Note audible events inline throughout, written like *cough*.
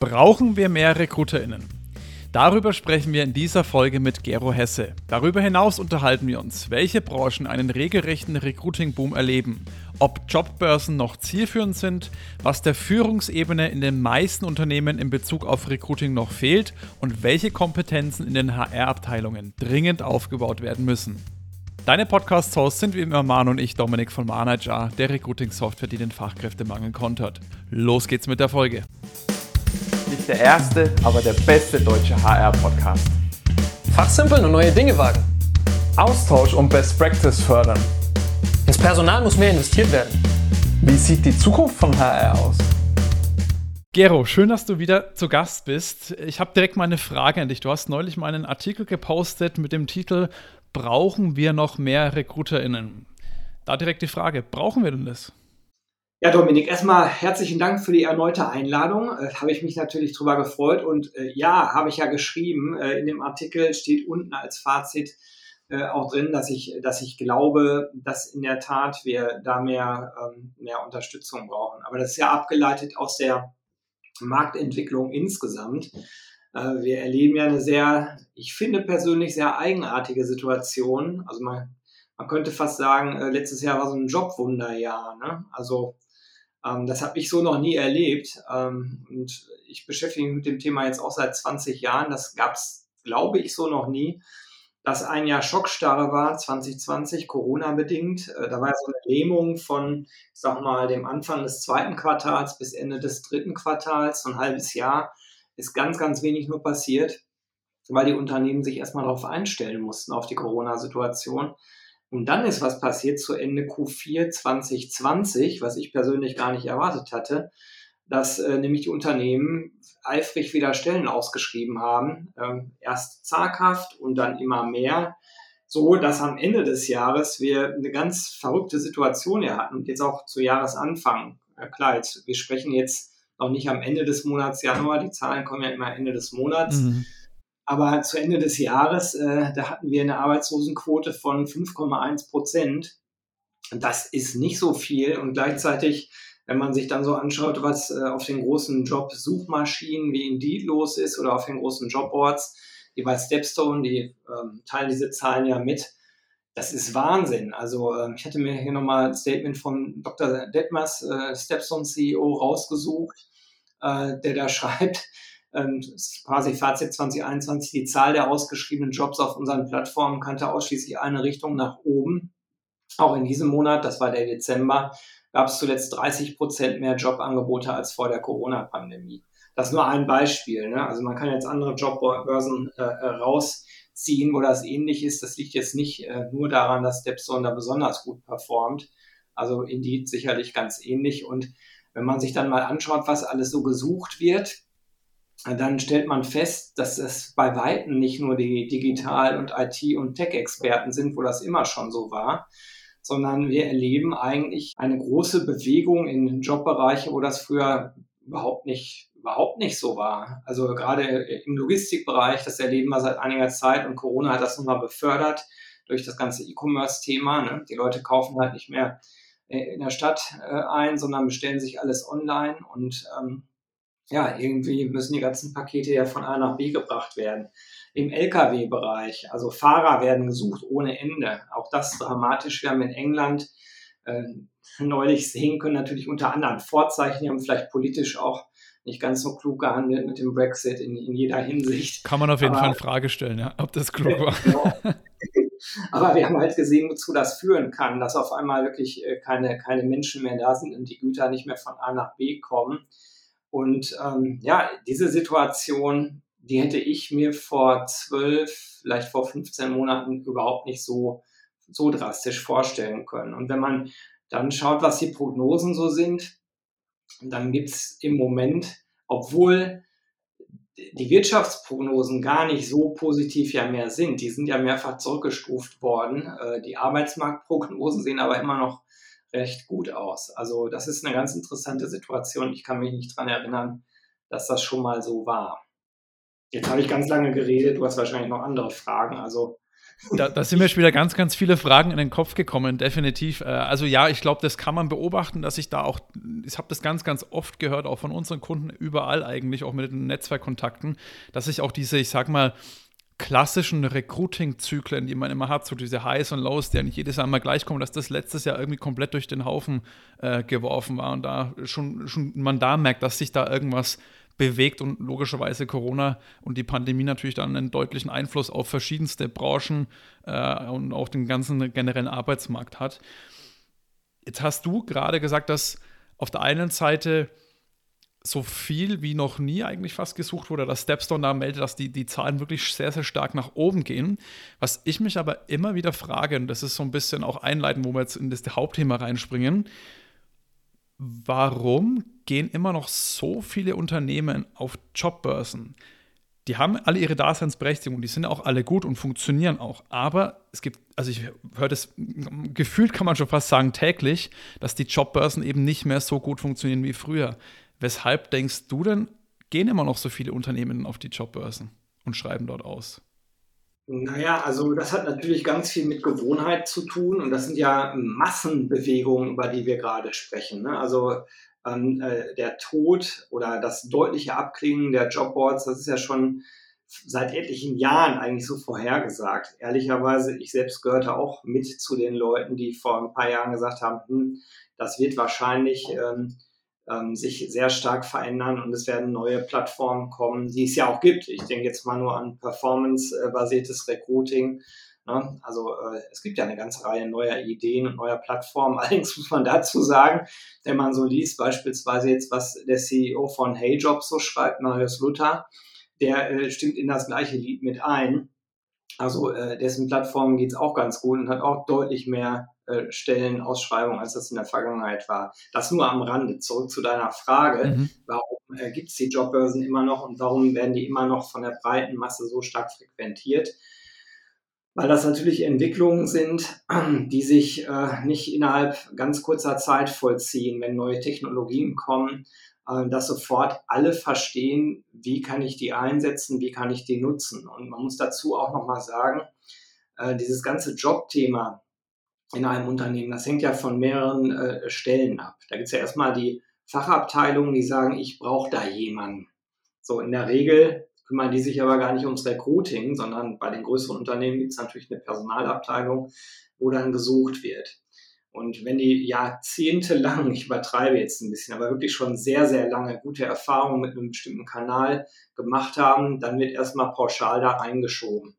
Brauchen wir mehr RekruterInnen? Darüber sprechen wir in dieser Folge mit Gero Hesse. Darüber hinaus unterhalten wir uns, welche Branchen einen regelrechten Recruiting-Boom erleben, ob Jobbörsen noch zielführend sind, was der Führungsebene in den meisten Unternehmen in Bezug auf Recruiting noch fehlt und welche Kompetenzen in den HR-Abteilungen dringend aufgebaut werden müssen. Deine Podcast-Hosts sind wie immer Manu und ich, Dominik von Manager, der Recruiting-Software, die den Fachkräftemangel kontert. Los geht's mit der Folge nicht der erste, aber der beste deutsche HR-Podcast. Fachsimpeln und neue Dinge wagen. Austausch und Best Practice fördern. Ins Personal muss mehr investiert werden. Wie sieht die Zukunft von HR aus? Gero, schön, dass du wieder zu Gast bist. Ich habe direkt mal eine Frage an dich. Du hast neulich mal einen Artikel gepostet mit dem Titel Brauchen wir noch mehr RekruterInnen? Da direkt die Frage, brauchen wir denn das? Ja, Dominik, erstmal herzlichen Dank für die erneute Einladung. Äh, habe ich mich natürlich drüber gefreut. Und äh, ja, habe ich ja geschrieben, äh, in dem Artikel steht unten als Fazit äh, auch drin, dass ich, dass ich glaube, dass in der Tat wir da mehr, ähm, mehr Unterstützung brauchen. Aber das ist ja abgeleitet aus der Marktentwicklung insgesamt. Äh, wir erleben ja eine sehr, ich finde persönlich sehr eigenartige Situation. Also man, man könnte fast sagen, äh, letztes Jahr war so ein Jobwunderjahr. Ne? Also ähm, das habe ich so noch nie erlebt. Ähm, und ich beschäftige mich mit dem Thema jetzt auch seit 20 Jahren. Das gab es, glaube ich, so noch nie. Dass ein Jahr Schockstarre war, 2020, Corona-bedingt. Äh, da war so eine Lähmung von, ich sag mal, dem Anfang des zweiten Quartals bis Ende des dritten Quartals, so ein halbes Jahr, ist ganz, ganz wenig nur passiert, weil die Unternehmen sich erstmal darauf einstellen mussten, auf die Corona-Situation. Und dann ist was passiert zu Ende Q4 2020, was ich persönlich gar nicht erwartet hatte, dass äh, nämlich die Unternehmen eifrig wieder Stellen ausgeschrieben haben, ähm, erst zaghaft und dann immer mehr, so dass am Ende des Jahres wir eine ganz verrückte Situation hier hatten und jetzt auch zu Jahresanfang. Ja, klar, jetzt, wir sprechen jetzt noch nicht am Ende des Monats Januar, die Zahlen kommen ja immer Ende des Monats. Mhm. Aber zu Ende des Jahres, äh, da hatten wir eine Arbeitslosenquote von 5,1 Prozent. Das ist nicht so viel und gleichzeitig, wenn man sich dann so anschaut, was äh, auf den großen Jobsuchmaschinen wie Indeed los ist oder auf den großen Jobboards, wie bei Stepstone, die ähm, teilen diese Zahlen ja mit. Das ist Wahnsinn. Also äh, ich hatte mir hier nochmal ein Statement von Dr. Detmers, äh, Stepstone CEO, rausgesucht, äh, der da *laughs* schreibt, ähm, quasi Fazit 2021, die Zahl der ausgeschriebenen Jobs auf unseren Plattformen kannte ausschließlich eine Richtung nach oben. Auch in diesem Monat, das war der Dezember, gab es zuletzt 30 Prozent mehr Jobangebote als vor der Corona-Pandemie. Das ist nur ein Beispiel. Ne? Also man kann jetzt andere Jobbörsen äh, äh, rausziehen, wo das ähnlich ist. Das liegt jetzt nicht äh, nur daran, dass Stepstone da besonders gut performt. Also Indeed sicherlich ganz ähnlich. Und wenn man sich dann mal anschaut, was alles so gesucht wird, dann stellt man fest, dass es bei Weitem nicht nur die Digital- und IT- und Tech-Experten sind, wo das immer schon so war, sondern wir erleben eigentlich eine große Bewegung in Jobbereiche, wo das früher überhaupt nicht, überhaupt nicht so war. Also gerade im Logistikbereich, das erleben wir seit einiger Zeit und Corona hat das nochmal befördert durch das ganze E-Commerce-Thema. Ne? Die Leute kaufen halt nicht mehr äh, in der Stadt äh, ein, sondern bestellen sich alles online und ähm, ja, irgendwie müssen die ganzen Pakete ja von A nach B gebracht werden. Im Lkw-Bereich, also Fahrer werden gesucht ohne Ende. Auch das dramatisch. Wir haben in England äh, neulich sehen können, natürlich unter anderem Vorzeichen, die haben vielleicht politisch auch nicht ganz so klug gehandelt mit dem Brexit in, in jeder Hinsicht. Kann man auf jeden Aber, Fall in Frage stellen, ja, ob das klug war. Genau. *laughs* Aber wir haben halt gesehen, wozu das führen kann, dass auf einmal wirklich äh, keine, keine Menschen mehr da sind und die Güter nicht mehr von A nach B kommen. Und ähm, ja, diese Situation, die hätte ich mir vor zwölf, vielleicht vor 15 Monaten überhaupt nicht so, so drastisch vorstellen können. Und wenn man dann schaut, was die Prognosen so sind, dann gibt's im Moment, obwohl die Wirtschaftsprognosen gar nicht so positiv ja mehr sind, die sind ja mehrfach zurückgestuft worden. Äh, die Arbeitsmarktprognosen sehen aber immer noch recht gut aus. Also das ist eine ganz interessante Situation. Ich kann mich nicht dran erinnern, dass das schon mal so war. Jetzt habe ich ganz lange geredet, du hast wahrscheinlich noch andere Fragen. Also Da, da, sind mir schon wieder ganz, ganz viele Fragen in den Kopf gekommen, definitiv. Äh, also ja, ich glaube, das kann man beobachten, dass ich da auch, ich habe das ganz, ganz oft gehört, auch von unseren Kunden überall eigentlich, auch mit den Netzwerkkontakten, dass sich auch diese, ich sag mal, klassischen Recruiting-Zyklen, die man immer hat, so diese Highs und Lows, die ja nicht jedes Jahr mal gleich kommen, dass das letztes Jahr irgendwie komplett durch den Haufen äh, geworfen war und da schon, schon man da merkt, dass sich da irgendwas bewegt und logischerweise Corona und die Pandemie natürlich dann einen deutlichen Einfluss auf verschiedenste Branchen äh, und auch den ganzen generellen Arbeitsmarkt hat. Jetzt hast du gerade gesagt, dass auf der einen Seite so viel wie noch nie eigentlich fast gesucht wurde, dass Stepstone da meldet, dass die, die Zahlen wirklich sehr, sehr stark nach oben gehen. Was ich mich aber immer wieder frage, und das ist so ein bisschen auch einleiten, wo wir jetzt in das Hauptthema reinspringen, warum gehen immer noch so viele Unternehmen auf Jobbörsen? Die haben alle ihre Daseinsberechtigung, die sind auch alle gut und funktionieren auch. Aber es gibt, also ich höre das, gefühlt kann man schon fast sagen täglich, dass die Jobbörsen eben nicht mehr so gut funktionieren wie früher. Weshalb denkst du denn, gehen immer noch so viele Unternehmen auf die Jobbörsen und schreiben dort aus? Naja, also das hat natürlich ganz viel mit Gewohnheit zu tun und das sind ja Massenbewegungen, über die wir gerade sprechen. Ne? Also ähm, äh, der Tod oder das deutliche Abklingen der Jobboards, das ist ja schon seit etlichen Jahren eigentlich so vorhergesagt. Ehrlicherweise, ich selbst gehörte auch mit zu den Leuten, die vor ein paar Jahren gesagt haben, hm, das wird wahrscheinlich ähm, ähm, sich sehr stark verändern und es werden neue Plattformen kommen, die es ja auch gibt. Ich denke jetzt mal nur an performance-basiertes Recruiting. Ne? Also äh, es gibt ja eine ganze Reihe neuer Ideen und neuer Plattformen. *laughs* Allerdings muss man dazu sagen, wenn man so liest, beispielsweise jetzt, was der CEO von HeyJobs so schreibt, Marius Luther, der äh, stimmt in das gleiche Lied mit ein. Also äh, dessen Plattform geht es auch ganz gut und hat auch deutlich mehr Stellenausschreibung, als das in der Vergangenheit war. Das nur am Rande. Zurück zu deiner Frage, mhm. warum äh, gibt es die Jobbörsen immer noch und warum werden die immer noch von der breiten Masse so stark frequentiert? Weil das natürlich Entwicklungen sind, *clears throat* die sich äh, nicht innerhalb ganz kurzer Zeit vollziehen, wenn neue Technologien kommen, äh, dass sofort alle verstehen, wie kann ich die einsetzen, wie kann ich die nutzen. Und man muss dazu auch nochmal sagen, äh, dieses ganze Jobthema, in einem Unternehmen. Das hängt ja von mehreren äh, Stellen ab. Da gibt es ja erstmal die Fachabteilungen, die sagen, ich brauche da jemanden. So in der Regel kümmern die sich aber gar nicht ums Recruiting, sondern bei den größeren Unternehmen gibt es natürlich eine Personalabteilung, wo dann gesucht wird. Und wenn die jahrzehntelang, ich übertreibe jetzt ein bisschen, aber wirklich schon sehr, sehr lange gute Erfahrungen mit einem bestimmten Kanal gemacht haben, dann wird erstmal pauschal da reingeschoben.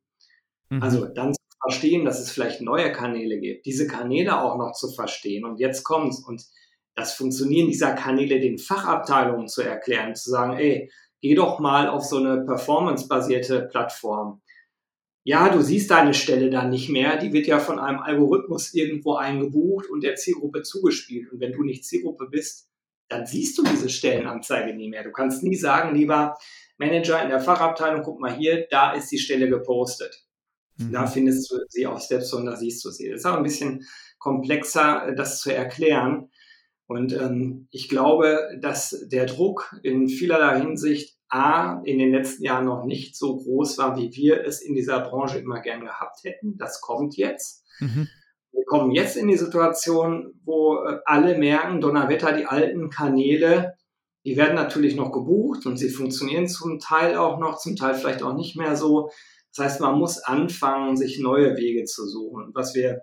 Mhm. Also dann verstehen, dass es vielleicht neue Kanäle gibt, diese Kanäle auch noch zu verstehen. Und jetzt kommt's. Und das Funktionieren dieser Kanäle den Fachabteilungen zu erklären, zu sagen, ey, geh doch mal auf so eine performance-basierte Plattform. Ja, du siehst deine Stelle dann nicht mehr. Die wird ja von einem Algorithmus irgendwo eingebucht und der Zielgruppe zugespielt. Und wenn du nicht Zielgruppe bist, dann siehst du diese Stellenanzeige nie mehr. Du kannst nie sagen, lieber Manager in der Fachabteilung, guck mal hier, da ist die Stelle gepostet. Mhm. Da findest du sie auf Stepstone, da siehst du sie. Das ist auch ein bisschen komplexer, äh, das zu erklären. Und ähm, ich glaube, dass der Druck in vielerlei Hinsicht A, in den letzten Jahren noch nicht so groß war, wie wir es in dieser Branche immer gern gehabt hätten. Das kommt jetzt. Mhm. Wir kommen jetzt in die Situation, wo äh, alle merken, Donnerwetter, die alten Kanäle, die werden natürlich noch gebucht und sie funktionieren zum Teil auch noch, zum Teil vielleicht auch nicht mehr so. Das heißt, man muss anfangen, sich neue Wege zu suchen. Was wir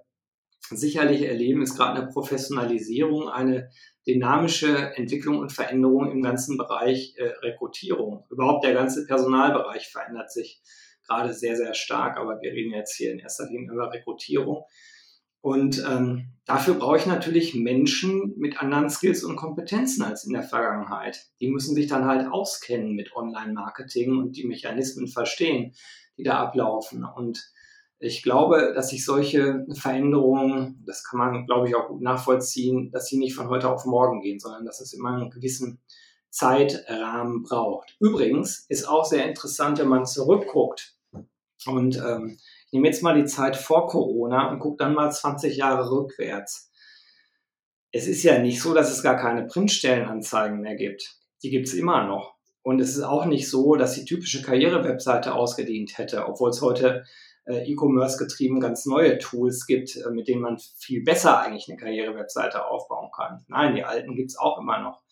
sicherlich erleben, ist gerade eine Professionalisierung, eine dynamische Entwicklung und Veränderung im ganzen Bereich äh, Rekrutierung. Überhaupt der ganze Personalbereich verändert sich gerade sehr, sehr stark, aber wir reden jetzt hier in erster Linie über Rekrutierung. Und ähm, dafür brauche ich natürlich Menschen mit anderen Skills und Kompetenzen als in der Vergangenheit. Die müssen sich dann halt auskennen mit Online-Marketing und die Mechanismen verstehen die da ablaufen. Und ich glaube, dass sich solche Veränderungen, das kann man, glaube ich, auch gut nachvollziehen, dass sie nicht von heute auf morgen gehen, sondern dass es immer einen gewissen Zeitrahmen braucht. Übrigens ist auch sehr interessant, wenn man zurückguckt und ähm, ich nehme jetzt mal die Zeit vor Corona und gucke dann mal 20 Jahre rückwärts. Es ist ja nicht so, dass es gar keine Printstellenanzeigen mehr gibt. Die gibt es immer noch. Und es ist auch nicht so, dass die typische Karriere-Webseite ausgedient hätte, obwohl es heute äh, E-Commerce getrieben ganz neue Tools gibt, äh, mit denen man viel besser eigentlich eine Karrierewebseite aufbauen kann. Nein, die alten gibt's auch immer noch.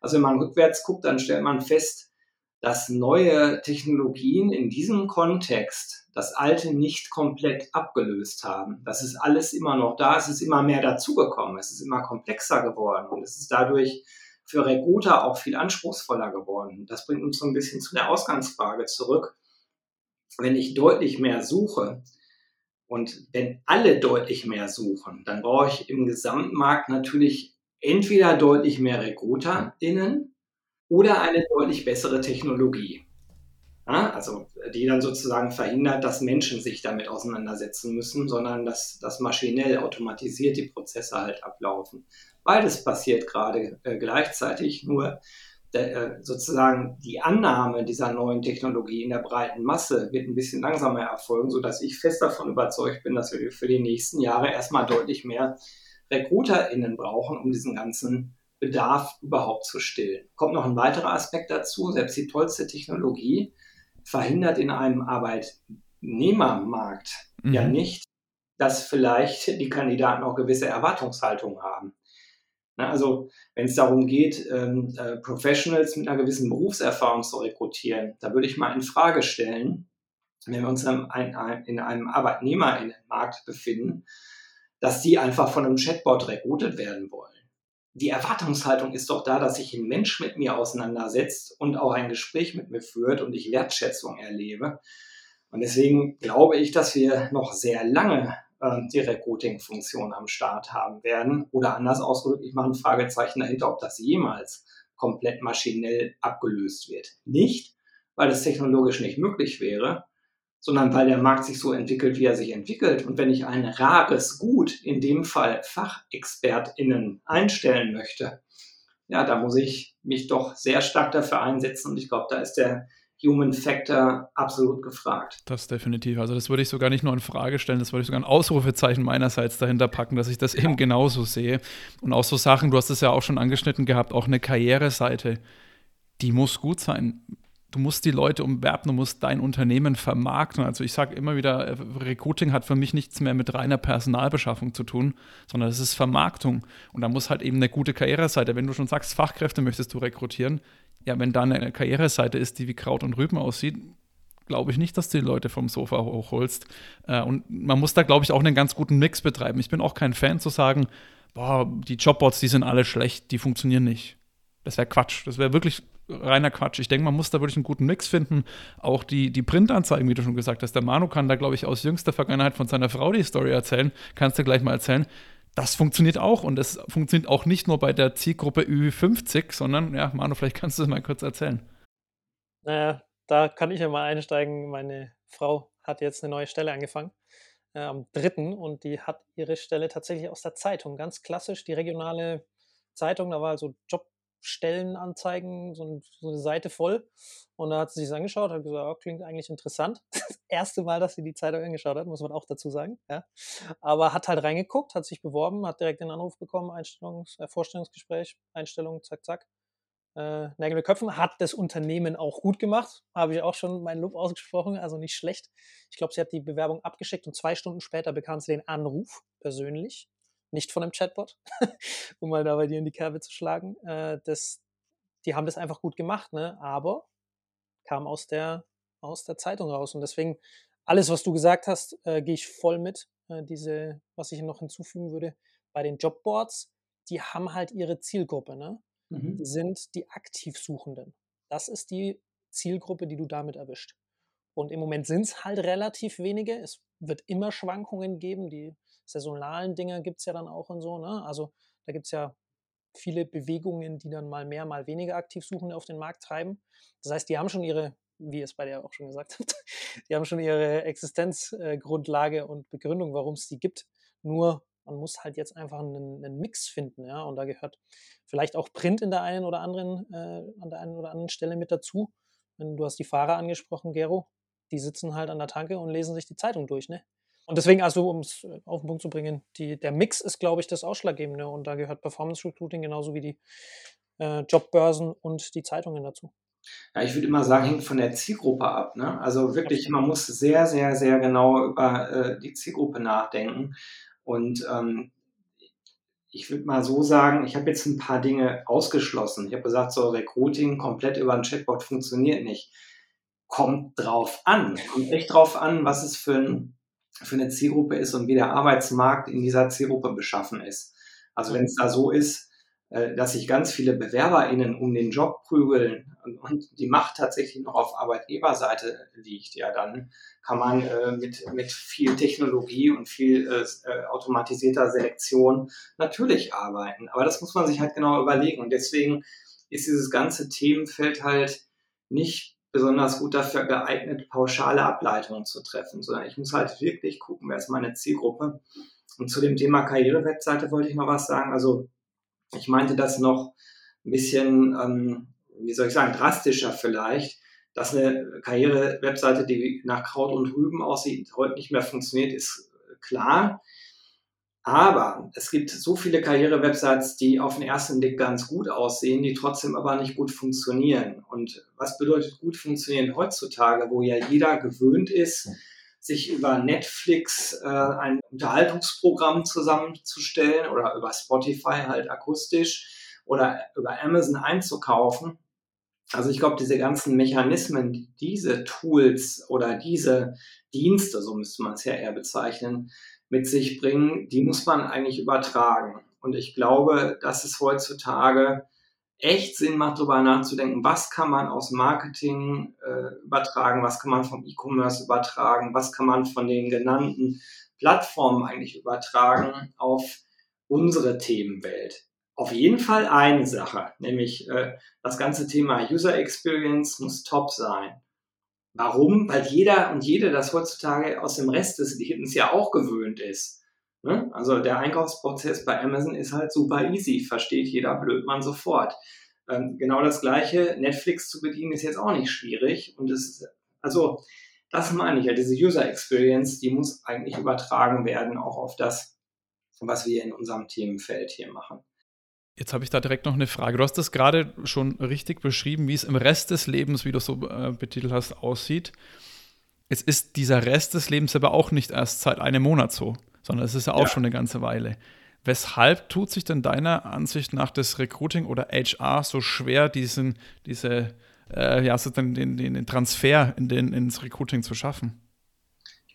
Also wenn man rückwärts guckt, dann stellt man fest, dass neue Technologien in diesem Kontext das alte nicht komplett abgelöst haben. Das ist alles immer noch da, es ist immer mehr dazugekommen, es ist immer komplexer geworden und es ist dadurch für Recruiter auch viel anspruchsvoller geworden. Das bringt uns so ein bisschen zu der Ausgangsfrage zurück. Wenn ich deutlich mehr suche und wenn alle deutlich mehr suchen, dann brauche ich im Gesamtmarkt natürlich entweder deutlich mehr RecruiterInnen oder eine deutlich bessere Technologie. Ja, also die dann sozusagen verhindert, dass Menschen sich damit auseinandersetzen müssen, sondern dass, dass maschinell automatisiert die Prozesse halt ablaufen. Beides passiert gerade äh, gleichzeitig, nur der, äh, sozusagen die Annahme dieser neuen Technologie in der breiten Masse wird ein bisschen langsamer erfolgen, sodass ich fest davon überzeugt bin, dass wir für die nächsten Jahre erstmal deutlich mehr RecruiterInnen brauchen, um diesen ganzen Bedarf überhaupt zu stillen. Kommt noch ein weiterer Aspekt dazu, selbst die tollste Technologie verhindert in einem Arbeitnehmermarkt mhm. ja nicht, dass vielleicht die Kandidaten auch gewisse Erwartungshaltungen haben. Na, also wenn es darum geht, ähm, äh, Professionals mit einer gewissen Berufserfahrung zu rekrutieren, da würde ich mal in Frage stellen, wenn wir uns in einem, in einem Arbeitnehmermarkt befinden, dass die einfach von einem Chatbot rekrutiert werden wollen die Erwartungshaltung ist doch da, dass sich ein Mensch mit mir auseinandersetzt und auch ein Gespräch mit mir führt und ich Wertschätzung erlebe. Und deswegen glaube ich, dass wir noch sehr lange äh, die Recruiting-Funktion am Start haben werden. Oder anders ausgedrückt, ich mache ein Fragezeichen dahinter, ob das jemals komplett maschinell abgelöst wird. Nicht, weil es technologisch nicht möglich wäre, sondern weil der Markt sich so entwickelt, wie er sich entwickelt. Und wenn ich ein rares Gut, in dem Fall FachexpertInnen, einstellen möchte, ja, da muss ich mich doch sehr stark dafür einsetzen. Und ich glaube, da ist der Human Factor absolut gefragt. Das definitiv. Also das würde ich sogar nicht nur in Frage stellen, das würde ich sogar ein Ausrufezeichen meinerseits dahinter packen, dass ich das eben genauso sehe. Und auch so Sachen, du hast es ja auch schon angeschnitten gehabt, auch eine Karriereseite, die muss gut sein du musst die Leute umwerben, du musst dein Unternehmen vermarkten. Also ich sage immer wieder, äh, Recruiting hat für mich nichts mehr mit reiner Personalbeschaffung zu tun, sondern es ist Vermarktung. Und da muss halt eben eine gute Karriereseite, wenn du schon sagst, Fachkräfte möchtest du rekrutieren, ja, wenn da eine Karriereseite ist, die wie Kraut und Rüben aussieht, glaube ich nicht, dass du die Leute vom Sofa hochholst. Äh, und man muss da, glaube ich, auch einen ganz guten Mix betreiben. Ich bin auch kein Fan zu sagen, boah, die Jobbots, die sind alle schlecht, die funktionieren nicht. Das wäre Quatsch. Das wäre wirklich reiner Quatsch. Ich denke, man muss da wirklich einen guten Mix finden. Auch die, die Printanzeigen, wie du schon gesagt hast. Der Manu kann da, glaube ich, aus jüngster Vergangenheit von seiner Frau die Story erzählen. Kannst du gleich mal erzählen. Das funktioniert auch und es funktioniert auch nicht nur bei der Zielgruppe Ü50, sondern, ja, Manu, vielleicht kannst du es mal kurz erzählen. Naja, da kann ich ja mal einsteigen. Meine Frau hat jetzt eine neue Stelle angefangen äh, am 3. und die hat ihre Stelle tatsächlich aus der Zeitung. Ganz klassisch, die regionale Zeitung, da war also Job Stellenanzeigen, so, eine Seite voll. Und da hat sie sich angeschaut, hat gesagt, oh, klingt eigentlich interessant. Das *laughs* erste Mal, dass sie die Zeitung angeschaut hat, muss man auch dazu sagen. Ja. Aber hat halt reingeguckt, hat sich beworben, hat direkt den Anruf bekommen, Einstellungs-, äh, Vorstellungsgespräch, Einstellung, zack, zack. Äh, Nägel Köpfen, hat das Unternehmen auch gut gemacht, habe ich auch schon meinen Lob ausgesprochen, also nicht schlecht. Ich glaube, sie hat die Bewerbung abgeschickt und zwei Stunden später bekam sie den Anruf persönlich nicht von einem Chatbot, *laughs* um mal da bei dir in die Kerbe zu schlagen. Äh, das, die haben das einfach gut gemacht, ne? aber kam aus der, aus der Zeitung raus. Und deswegen, alles, was du gesagt hast, äh, gehe ich voll mit. Äh, diese, was ich noch hinzufügen würde, bei den Jobboards, die haben halt ihre Zielgruppe. Ne? Mhm. Die sind die Aktivsuchenden. Das ist die Zielgruppe, die du damit erwischt. Und im Moment sind es halt relativ wenige. Es wird immer Schwankungen geben. Die saisonalen Dinge gibt es ja dann auch und so. Ne? Also da gibt es ja viele Bewegungen, die dann mal mehr, mal weniger Aktivsuchende auf den Markt treiben. Das heißt, die haben schon ihre, wie ihr es bei dir auch schon gesagt habt, *laughs* die haben schon ihre Existenzgrundlage und Begründung, warum es die gibt. Nur man muss halt jetzt einfach einen, einen, Mix finden, ja. Und da gehört vielleicht auch Print in der einen oder anderen, äh, an der einen oder anderen Stelle mit dazu. Wenn du hast die Fahrer angesprochen, Gero, die sitzen halt an der Tanke und lesen sich die Zeitung durch, ne? Und deswegen, also um es äh, auf den Punkt zu bringen, die, der Mix ist, glaube ich, das Ausschlaggebende. Und da gehört Performance Recruiting genauso wie die äh, Jobbörsen und die Zeitungen dazu. Ja, ich würde immer sagen, hängt von der Zielgruppe ab. Ne? Also wirklich, man muss sehr, sehr, sehr genau über äh, die Zielgruppe nachdenken. Und ähm, ich würde mal so sagen, ich habe jetzt ein paar Dinge ausgeschlossen. Ich habe gesagt, so Recruiting komplett über ein Chatbot funktioniert nicht. Kommt drauf an. Kommt echt drauf an, was es für, ein, für eine Zielgruppe ist und wie der Arbeitsmarkt in dieser Zielgruppe beschaffen ist. Also wenn es da so ist, äh, dass sich ganz viele BewerberInnen um den Job prügeln und die Macht tatsächlich noch auf Arbeitgeberseite liegt, ja, dann kann man äh, mit, mit viel Technologie und viel äh, äh, automatisierter Selektion natürlich arbeiten. Aber das muss man sich halt genau überlegen. Und deswegen ist dieses ganze Themenfeld halt nicht besonders gut dafür geeignet, pauschale Ableitungen zu treffen, sondern ich muss halt wirklich gucken, wer ist meine Zielgruppe. Und zu dem Thema Karrierewebseite wollte ich noch was sagen. Also ich meinte das noch ein bisschen, ähm, wie soll ich sagen, drastischer vielleicht, dass eine Karriere-Webseite, die nach Kraut und Rüben aussieht, heute nicht mehr funktioniert, ist klar. Aber es gibt so viele Karriere-Websites, die auf den ersten Blick ganz gut aussehen, die trotzdem aber nicht gut funktionieren. Und was bedeutet gut funktionieren heutzutage, wo ja jeder gewöhnt ist, sich über Netflix äh, ein Unterhaltungsprogramm zusammenzustellen oder über Spotify halt akustisch oder über Amazon einzukaufen. Also ich glaube, diese ganzen Mechanismen, diese Tools oder diese Dienste, so müsste man es ja eher bezeichnen, mit sich bringen, die muss man eigentlich übertragen. Und ich glaube, dass es heutzutage echt Sinn macht, darüber nachzudenken, was kann man aus Marketing äh, übertragen, was kann man vom E-Commerce übertragen, was kann man von den genannten Plattformen eigentlich übertragen auf unsere Themenwelt. Auf jeden Fall eine Sache, nämlich äh, das ganze Thema User Experience muss top sein. Warum? Weil jeder und jede das heutzutage aus dem Rest des Lebens ja auch gewöhnt ist. Ne? Also der Einkaufsprozess bei Amazon ist halt super easy, versteht jeder Blödmann sofort. Ähm, genau das gleiche, Netflix zu bedienen ist jetzt auch nicht schwierig und es also das meine ich ja, diese User Experience, die muss eigentlich übertragen werden auch auf das, was wir in unserem Themenfeld hier machen. Jetzt habe ich da direkt noch eine Frage. Du hast das gerade schon richtig beschrieben, wie es im Rest des Lebens, wie du es so äh, betitelt hast, aussieht. Jetzt ist dieser Rest des Lebens aber auch nicht erst seit einem Monat so sondern es ist ja auch ja. schon eine ganze Weile. Weshalb tut sich denn deiner Ansicht nach das Recruiting oder HR so schwer, diesen, diese, äh, ja, so den, den, den Transfer in den, ins Recruiting zu schaffen?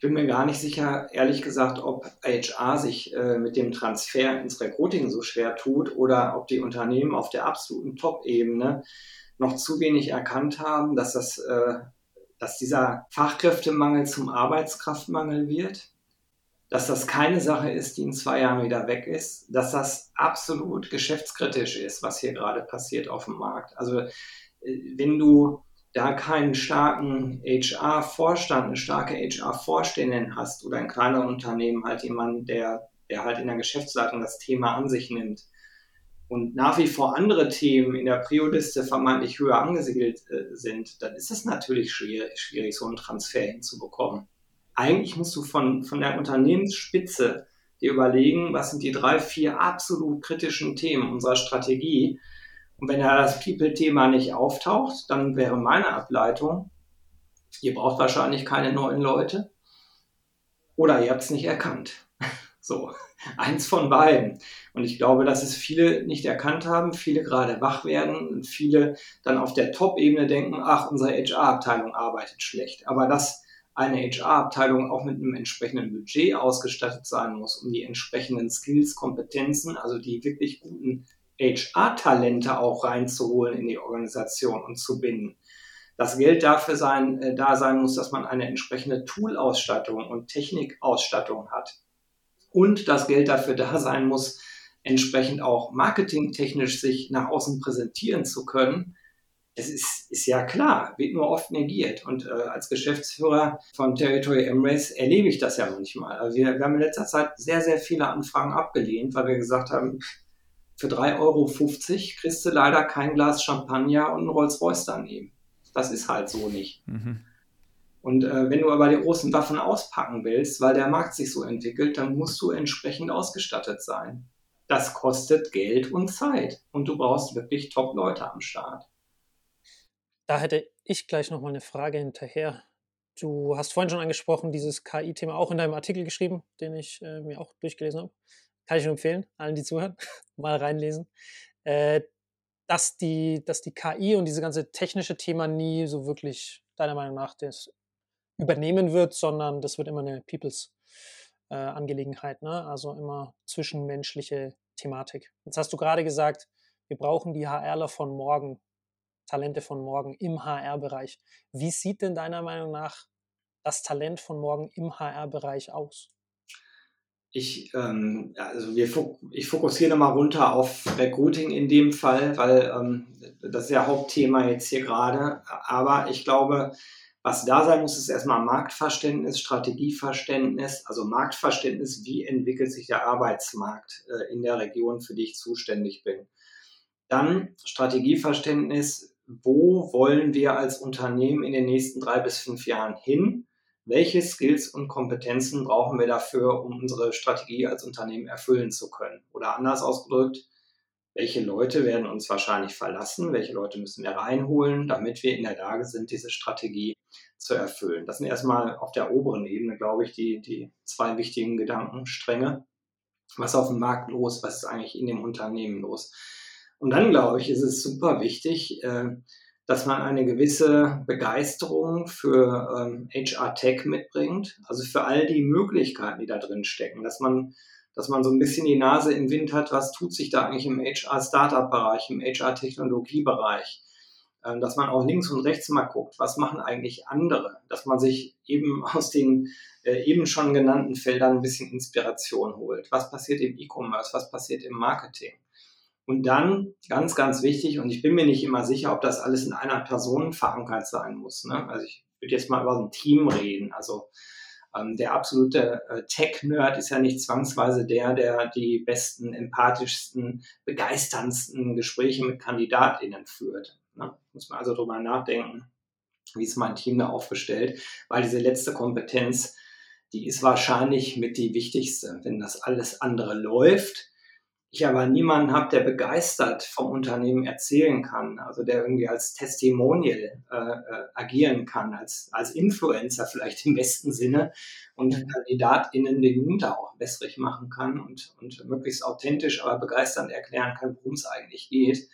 Bin mir gar nicht sicher, ehrlich gesagt, ob HR sich äh, mit dem Transfer ins Recruiting so schwer tut oder ob die Unternehmen auf der absoluten Top-Ebene noch zu wenig erkannt haben, dass, das, äh, dass dieser Fachkräftemangel zum Arbeitskraftmangel wird dass das keine Sache ist, die in zwei Jahren wieder weg ist, dass das absolut geschäftskritisch ist, was hier gerade passiert auf dem Markt. Also äh, wenn du da keinen starken HR-Vorstand, eine starke HR-Vorständin hast oder ein kleiner Unternehmen halt jemand, der, der halt in der Geschäftsleitung das Thema an sich nimmt und nach wie vor andere Themen in der Prioliste vermeintlich höher angesiedelt äh, sind, dann ist es natürlich schwierig, schwierig, so einen Transfer hinzubekommen eigentlich musst du von, von der Unternehmensspitze dir überlegen, was sind die drei, vier absolut kritischen Themen unserer Strategie. Und wenn da das People-Thema nicht auftaucht, dann wäre meine Ableitung, ihr braucht wahrscheinlich keine neuen Leute oder ihr habt es nicht erkannt. *laughs* So, eins von beiden. Und ich glaube, dass es viele nicht erkannt haben, viele gerade wach werden und viele dann auf der Top-Ebene denken, ach, unsere HR-Abteilung arbeitet schlecht. Aber das eine HR-Abteilung auch mit einem entsprechenden Budget ausgestattet sein muss, um die entsprechenden Skills, Kompetenzen, also die wirklich guten HR-Talente auch reinzuholen in die Organisation und zu binden. Das Geld dafür sein, äh, da sein muss, dass man eine entsprechende Tool-Ausstattung und Technikausstattung hat. Und das Geld dafür da sein muss, entsprechend auch marketingtechnisch sich nach außen präsentieren zu können, es ist, ist ja klar, wird nur oft negiert. Und äh, als Geschäftsführer von Territory Emirates erlebe ich das ja manchmal. Also wir, wir haben in letzter Zeit sehr, sehr viele Anfragen abgelehnt, weil wir gesagt haben, für 3,50 Euro kriegst du leider kein Glas Champagner und ein Rolls-Royce daneben. Das ist halt so nicht. Mhm. Und äh, wenn du aber die großen Waffen auspacken willst, weil der Markt sich so entwickelt, dann musst du entsprechend ausgestattet sein. Das kostet Geld und Zeit. Und du brauchst wirklich Top-Leute am Start. Da hätte ich gleich noch mal eine Frage hinterher. Du hast vorhin schon angesprochen, dieses KI-Thema auch in deinem Artikel geschrieben, den ich äh, mir auch durchgelesen habe. Kann ich nur empfehlen, allen, die zuhören, *laughs* mal reinlesen. Äh, dass, die, dass die KI und diese ganze technische Thema nie so wirklich, deiner Meinung nach, das übernehmen wird, sondern das wird immer eine Peoples äh, Angelegenheit, ne? also immer zwischenmenschliche Thematik. Jetzt hast du gerade gesagt, wir brauchen die HRler von morgen, Talente von morgen im HR-Bereich. Wie sieht denn deiner Meinung nach das Talent von morgen im HR-Bereich aus? Ich, ähm, also wir, ich fokussiere nochmal runter auf Recruiting in dem Fall, weil ähm, das ist ja Hauptthema jetzt hier gerade. Aber ich glaube, was da sein muss, ist erstmal Marktverständnis, Strategieverständnis, also Marktverständnis, wie entwickelt sich der Arbeitsmarkt äh, in der Region, für die ich zuständig bin. Dann Strategieverständnis, wo wollen wir als Unternehmen in den nächsten drei bis fünf Jahren hin? Welche Skills und Kompetenzen brauchen wir dafür, um unsere Strategie als Unternehmen erfüllen zu können? Oder anders ausgedrückt, welche Leute werden uns wahrscheinlich verlassen, welche Leute müssen wir reinholen, damit wir in der Lage sind, diese Strategie zu erfüllen. Das sind erstmal auf der oberen Ebene, glaube ich, die, die zwei wichtigen Gedankenstränge. Was ist auf dem Markt los? Was ist eigentlich in dem Unternehmen los? Und dann, glaube ich, ist es super wichtig, äh, dass man eine gewisse Begeisterung für ähm, HR Tech mitbringt, also für all die Möglichkeiten, die da drin stecken, dass man, dass man so ein bisschen die Nase im Wind hat, was tut sich da eigentlich im HR Startup Bereich, im HR Technologie Bereich, ähm, dass man auch links und rechts mal guckt, was machen eigentlich andere, dass man sich eben aus den äh, eben schon genannten Feldern ein bisschen Inspiration holt. Was passiert im E-Commerce, was passiert im Marketing? Und dann, ganz, ganz wichtig, und ich bin mir nicht immer sicher, ob das alles in einer Person verankert sein muss. Ne? Also ich würde jetzt mal über so ein Team reden. Also ähm, der absolute äh, Tech-Nerd ist ja nicht zwangsweise der, der die besten, empathischsten, begeisterndsten Gespräche mit KandidatInnen führt. Ne? Muss man also drüber nachdenken, wie ist mein Team da aufgestellt, weil diese letzte Kompetenz, die ist wahrscheinlich mit die wichtigste. Wenn das alles andere läuft, ich aber niemanden habe, der begeistert vom Unternehmen erzählen kann, also der irgendwie als Testimonial äh, äh, agieren kann, als, als Influencer vielleicht im besten Sinne und mhm. KandidatInnen den Mund auch wässrig machen kann und, und möglichst authentisch, aber begeisternd erklären kann, worum es eigentlich geht,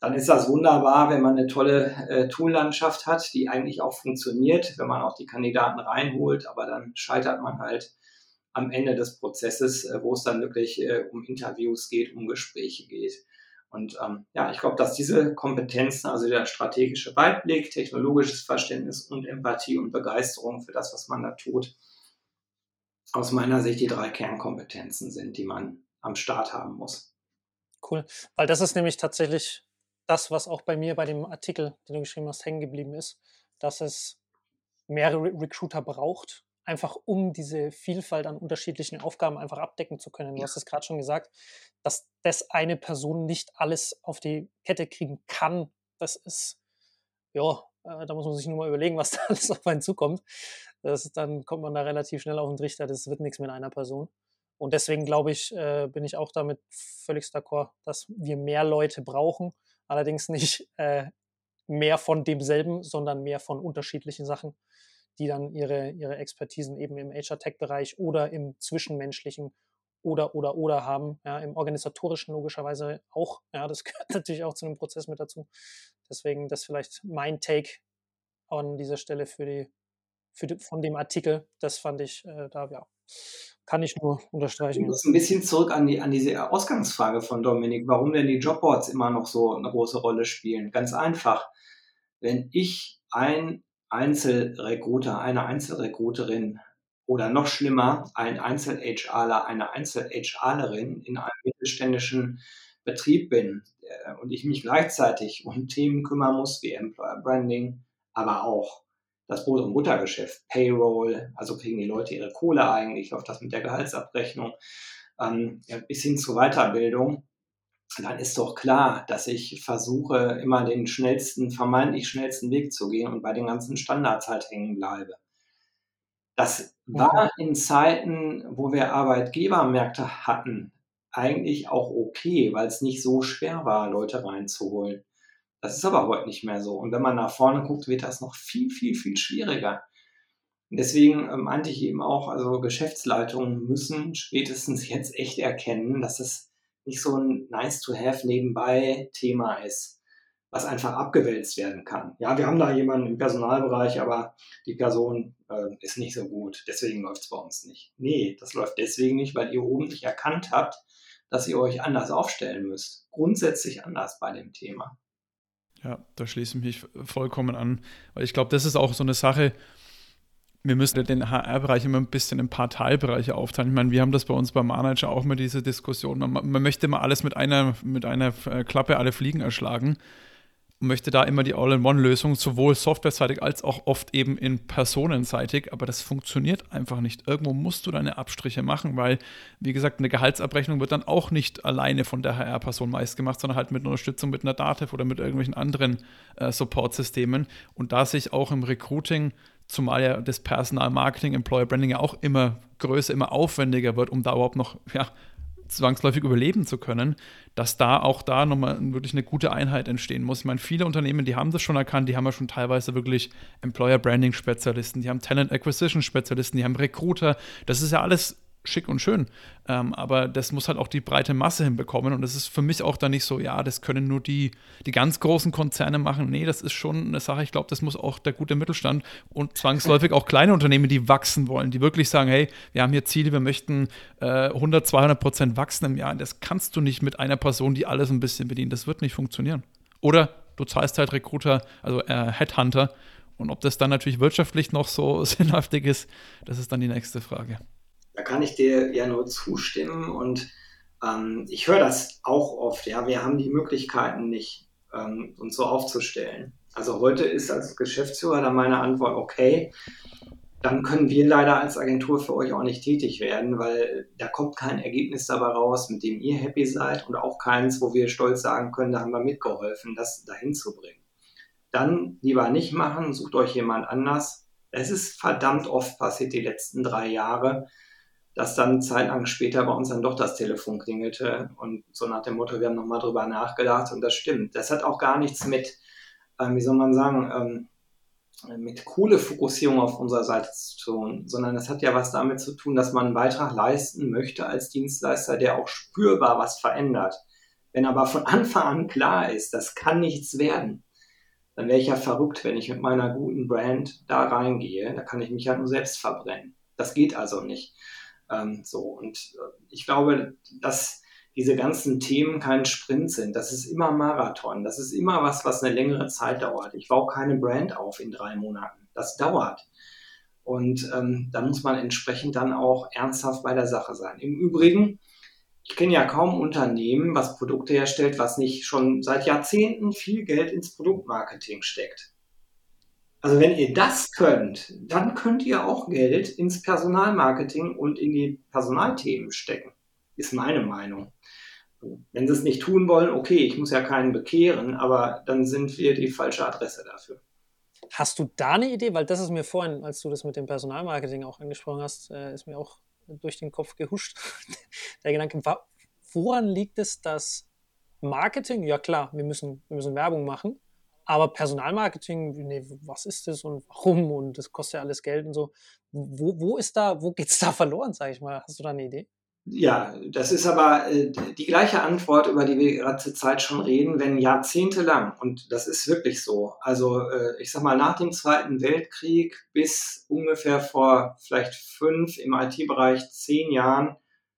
dann ist das wunderbar, wenn man eine tolle äh, Toollandschaft hat, die eigentlich auch funktioniert, wenn man auch die Kandidaten reinholt, aber dann scheitert man halt am Ende des Prozesses, äh, wo es dann wirklich äh, um Interviews geht, um Gespräche geht. Und ähm, ja, ich glaube, dass diese Kompetenzen, also der strategische Weitblick, technologisches Verständnis und Empathie und Begeisterung für das, was man da tut, aus meiner Sicht die drei Kernkompetenzen sind, die man am Start haben muss. Cool, weil das ist nämlich tatsächlich das, was auch bei mir bei dem Artikel, den du geschrieben hast, hängen geblieben ist, dass es mehrere Recruiter braucht, einfach um diese Vielfalt an unterschiedlichen Aufgaben einfach abdecken zu können. Du ja. hast es gerade schon gesagt, dass das eine Person nicht alles auf die Kette kriegen kann. Das ist, ja, äh, da muss man sich nur mal überlegen, was *laughs* da alles auf einen zukommt. Das, dann kommt man da relativ schnell auf den Trichter, das wird nichts mit einer Person. Und deswegen glaube ich, äh, bin ich auch damit völlig d'accord, dass wir mehr Leute brauchen. Allerdings nicht äh, mehr von demselben, sondern mehr von unterschiedlichen Sachen die dann ihre, ihre Expertisen eben im HR-Tech-Bereich oder im Zwischenmenschlichen oder, oder, oder haben, ja, im organisatorischen logischerweise auch. Ja, das *laughs* gehört natürlich auch zu einem Prozess mit dazu. Deswegen das vielleicht mein Take an dieser Stelle für die, für die von dem Artikel. Das fand ich äh, da, ja, kann ich nur unterstreichen. Ich muss ein bisschen zurück an, die, an diese Ausgangsfrage von Dominik, warum denn die Jobboards immer noch so eine große Rolle spielen. Ganz einfach. Wenn ich ein Einzelrekruter, eine Einzelrekruterin oder noch schlimmer, ein Einzel-HRler, eine Einzel-HRlerin in einem mittelständischen Betrieb bin äh, und ich mich gleichzeitig um Themen kümmern muss wie Employer Branding, aber auch das Brot- und Buttergeschäft, Payroll, also kriegen die Leute ihre Kohle eigentlich, läuft das mit der Gehaltsabrechnung, ähm, bis hin zur Weiterbildung, dann ist doch klar, dass ich versuche, immer den schnellsten, vermeintlich schnellsten Weg zu gehen und bei den ganzen Standards halt hängen bleibe. Das war in Zeiten, wo wir Arbeitgebermärkte hatten, eigentlich auch okay, weil es nicht so schwer war, Leute reinzuholen. Das ist aber heute nicht mehr so. Und wenn man nach vorne guckt, wird das noch viel, viel, viel schwieriger. Und deswegen ähm, meinte ich eben auch, also Geschäftsleitungen müssen spätestens jetzt echt erkennen, dass es nicht so ein nice-to-have nebenbei Thema ist, was einfach abgewälzt werden kann. Ja, wir haben da jemanden im Personalbereich, aber die Person äh, ist nicht so gut, deswegen läuft es bei uns nicht. Nee, das läuft deswegen nicht, weil ihr oben nicht erkannt habt, dass ihr euch anders aufstellen müsst. Grundsätzlich anders bei dem Thema. Ja, da schließe ich mich vollkommen an, weil ich glaube, das ist auch so eine Sache, wir müssen den HR-Bereich immer ein bisschen in ein paar Teilbereiche aufteilen. Ich meine, wir haben das bei uns beim Manager auch mit diese Diskussion. Man, man möchte immer alles mit einer, mit einer äh, Klappe alle Fliegen erschlagen und möchte da immer die All-in-One-Lösung, sowohl softwareseitig als auch oft eben in personenseitig. Aber das funktioniert einfach nicht. Irgendwo musst du deine Abstriche machen, weil, wie gesagt, eine Gehaltsabrechnung wird dann auch nicht alleine von der HR-Person meist gemacht, sondern halt mit Unterstützung mit einer Datev oder mit irgendwelchen anderen äh, Support-Systemen. Und da sich auch im Recruiting zumal ja das Personalmarketing, Employer Branding ja auch immer größer, immer aufwendiger wird, um da überhaupt noch ja, zwangsläufig überleben zu können, dass da auch da nochmal wirklich eine gute Einheit entstehen muss. Ich meine, viele Unternehmen, die haben das schon erkannt, die haben ja schon teilweise wirklich Employer Branding Spezialisten, die haben Talent Acquisition Spezialisten, die haben Recruiter. Das ist ja alles schick und schön. Ähm, aber das muss halt auch die breite Masse hinbekommen. Und das ist für mich auch dann nicht so, ja, das können nur die, die ganz großen Konzerne machen. Nee, das ist schon eine Sache, ich glaube, das muss auch der gute Mittelstand und zwangsläufig auch kleine Unternehmen, die wachsen wollen, die wirklich sagen, hey, wir haben hier Ziele, wir möchten äh, 100, 200 Prozent wachsen im Jahr. Das kannst du nicht mit einer Person, die alles ein bisschen bedient. Das wird nicht funktionieren. Oder du zahlst halt Recruiter, also äh, Headhunter. Und ob das dann natürlich wirtschaftlich noch so *laughs* sinnhaftig ist, das ist dann die nächste Frage. Da kann ich dir ja nur zustimmen und ähm, ich höre das auch oft. Ja, wir haben die Möglichkeiten nicht, ähm, uns so aufzustellen. Also heute ist als Geschäftsführer dann meine Antwort, okay, dann können wir leider als Agentur für euch auch nicht tätig werden, weil da kommt kein Ergebnis dabei raus, mit dem ihr happy seid und auch keins, wo wir stolz sagen können, da haben wir mitgeholfen, das dahin zu bringen. Dann lieber nicht machen, sucht euch jemand anders. Es ist verdammt oft passiert die letzten drei Jahre, dass dann zeitlang später bei uns dann doch das Telefon klingelte und so nach dem Motto, wir haben nochmal drüber nachgedacht und das stimmt. Das hat auch gar nichts mit, ähm, wie soll man sagen, ähm, mit coole Fokussierung auf unserer Seite zu tun, sondern das hat ja was damit zu tun, dass man einen Beitrag leisten möchte als Dienstleister, der auch spürbar was verändert. Wenn aber von Anfang an klar ist, das kann nichts werden, dann wäre ich ja verrückt, wenn ich mit meiner guten Brand da reingehe. Da kann ich mich ja nur selbst verbrennen. Das geht also nicht. Ähm, so, und äh, ich glaube, dass diese ganzen Themen kein Sprint sind. Das ist immer Marathon. Das ist immer was, was eine längere Zeit dauert. Ich baue keine Brand auf in drei Monaten. Das dauert. Und ähm, da muss man entsprechend dann auch ernsthaft bei der Sache sein. Im Übrigen, ich kenne ja kaum Unternehmen, was Produkte herstellt, was nicht schon seit Jahrzehnten viel Geld ins Produktmarketing steckt. Also wenn ihr das könnt, dann könnt ihr auch Geld ins Personalmarketing und in die Personalthemen stecken, ist meine Meinung. Wenn sie es nicht tun wollen, okay, ich muss ja keinen bekehren, aber dann sind wir die falsche Adresse dafür. Hast du da eine Idee? Weil das ist mir vorhin, als du das mit dem Personalmarketing auch angesprochen hast, äh, ist mir auch durch den Kopf gehuscht. *laughs* Der Gedanke, woran liegt es, dass Marketing, ja klar, wir müssen, wir müssen Werbung machen, aber Personalmarketing, nee, was ist das und warum und das kostet ja alles Geld und so. Wo, wo ist da, wo geht's da verloren, sage ich mal? Hast du da eine Idee? Ja, das ist aber äh, die gleiche Antwort, über die wir gerade zur Zeit schon reden, wenn jahrzehntelang, und das ist wirklich so, also äh, ich sag mal, nach dem Zweiten Weltkrieg bis ungefähr vor vielleicht fünf, im IT-Bereich zehn Jahren,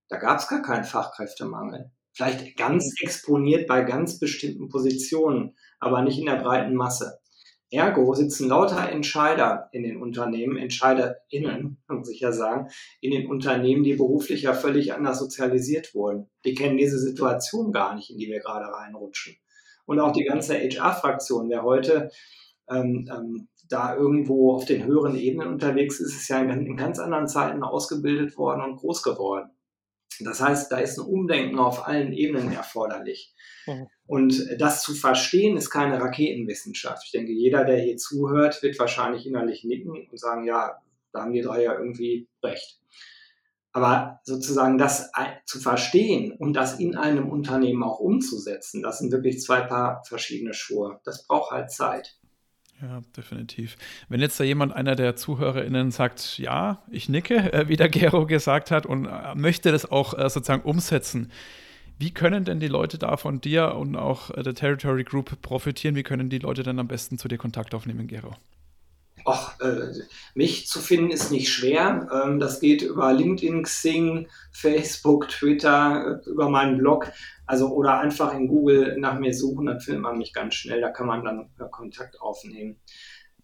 da gab es gar keinen Fachkräftemangel. Vielleicht ganz mhm. exponiert bei ganz bestimmten Positionen aber nicht in der breiten Masse. Ergo sitzen lauter Entscheider in den Unternehmen, EntscheiderInnen, muss ich ja sagen, in den Unternehmen, die beruflich ja völlig anders sozialisiert wurden. Die kennen diese Situation gar nicht, in die wir gerade reinrutschen. Und auch die ganze HR-Fraktion, wer heute ähm, ähm, da irgendwo auf den höheren Ebenen unterwegs ist, ist ja in, in ganz anderen Zeiten ausgebildet worden und groß geworden. Das heißt, da ist ein Umdenken auf allen Ebenen erforderlich. Mhm. Und das zu verstehen, ist keine Raketenwissenschaft. Ich denke, jeder, der hier zuhört, wird wahrscheinlich innerlich nicken und sagen, ja, da haben die drei ja irgendwie recht. Aber sozusagen das zu verstehen und das in einem Unternehmen auch umzusetzen, das sind wirklich zwei Paar verschiedene Schuhe. Das braucht halt Zeit. Ja, definitiv. Wenn jetzt da jemand, einer der ZuhörerInnen sagt, ja, ich nicke, äh, wie der Gero gesagt hat, und äh, möchte das auch äh, sozusagen umsetzen, wie können denn die Leute da von dir und auch der Territory Group profitieren? Wie können die Leute dann am besten zu dir Kontakt aufnehmen, Gero? Och, äh, mich zu finden ist nicht schwer. Ähm, das geht über LinkedIn, Xing, Facebook, Twitter, äh, über meinen Blog. Also oder einfach in Google nach mir suchen, dann findet man mich ganz schnell. Da kann man dann äh, Kontakt aufnehmen.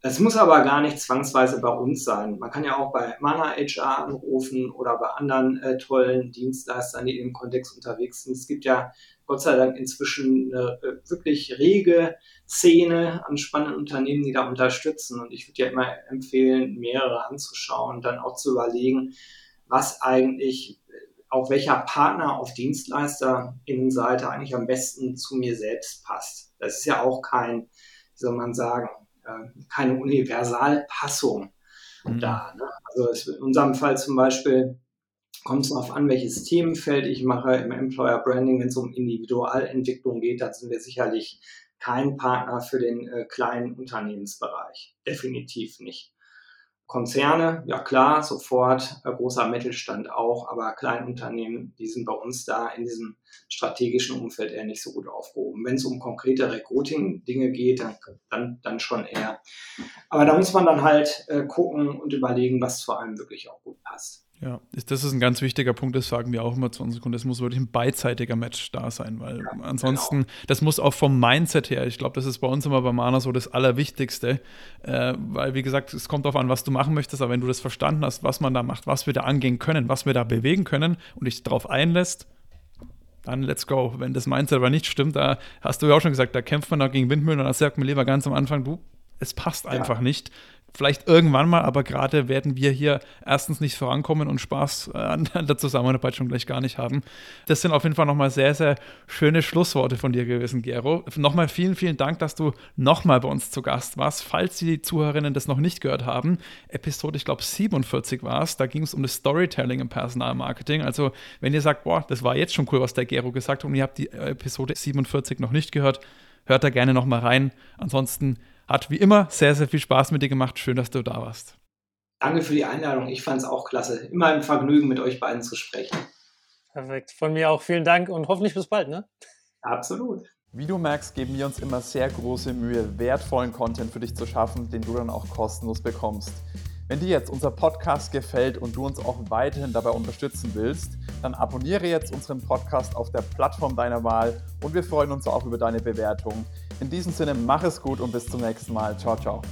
Es muss aber gar nicht zwangsweise bei uns sein. Man kann ja auch bei Mana HR anrufen oder bei anderen äh, tollen Dienstleistern, die im Kontext unterwegs sind. Es gibt ja Gott sei Dank inzwischen eine äh, wirklich rege Szene an spannenden Unternehmen, die da unterstützen. Und ich würde ja immer empfehlen, mehrere anzuschauen, dann auch zu überlegen, was eigentlich, auch welcher Partner auf Dienstleisterinnenseite eigentlich am besten zu mir selbst passt. Das ist ja auch kein, wie soll man sagen, äh, keine Universalpassung mhm. da. Ne? Also in unserem Fall zum Beispiel kommt es darauf an, welches Themenfeld ich mache. Im Employer Branding, wenn es um Individualentwicklung geht, dann sind wir sicherlich kein Partner für den äh, kleinen Unternehmensbereich. Definitiv nicht. Konzerne, ja klar, sofort, äh, großer Mittelstand auch, aber Kleinunternehmen, die sind bei uns da in diesem strategischen Umfeld eher nicht so gut aufgehoben. Wenn es um konkrete Recruiting-Dinge geht, dann, dann, dann schon eher. Aber da muss man dann halt äh, gucken und überlegen, was vor allem wirklich auch gut passt. Ja, das ist ein ganz wichtiger Punkt, das sagen wir auch immer zu unseren Kunden. Es muss wirklich ein beidseitiger Match da sein, weil ja, ansonsten, genau. das muss auch vom Mindset her, ich glaube, das ist bei uns immer bei Mana so das Allerwichtigste, äh, weil wie gesagt, es kommt darauf an, was du machen möchtest, aber wenn du das verstanden hast, was man da macht, was wir da angehen können, was wir da bewegen können und dich darauf einlässt, dann let's go. Wenn das Mindset aber nicht stimmt, da hast du ja auch schon gesagt, da kämpft man da gegen Windmühlen und da sagt man lieber ganz am Anfang, du, es passt einfach ja. nicht. Vielleicht irgendwann mal, aber gerade werden wir hier erstens nicht vorankommen und Spaß äh, an *laughs* der Zusammenarbeit schon gleich gar nicht haben. Das sind auf jeden Fall nochmal sehr, sehr schöne Schlussworte von dir gewesen, Gero. Nochmal vielen, vielen Dank, dass du nochmal bei uns zu Gast warst. Falls die Zuhörerinnen das noch nicht gehört haben, Episode, ich glaube 47 war es, da ging es um das Storytelling im Personalmarketing. Also wenn ihr sagt, boah, das war jetzt schon cool, was der Gero gesagt hat und ihr habt die Episode 47 noch nicht gehört, hört da gerne nochmal rein. Ansonsten hat wie immer sehr, sehr viel Spaß mit dir gemacht. Schön, dass du da warst. Danke für die Einladung. Ich fand es auch klasse. Immer ein Vergnügen, mit euch beiden zu sprechen. Perfekt. Von mir auch vielen Dank und hoffentlich bis bald, ne? Absolut. Wie du merkst, geben wir uns immer sehr große Mühe, wertvollen Content für dich zu schaffen, den du dann auch kostenlos bekommst. Wenn dir jetzt unser Podcast gefällt und du uns auch weiterhin dabei unterstützen willst, dann abonniere jetzt unseren Podcast auf der Plattform deiner Wahl und wir freuen uns auch über deine Bewertung. In diesem Sinne, mach es gut und bis zum nächsten Mal. Ciao, ciao.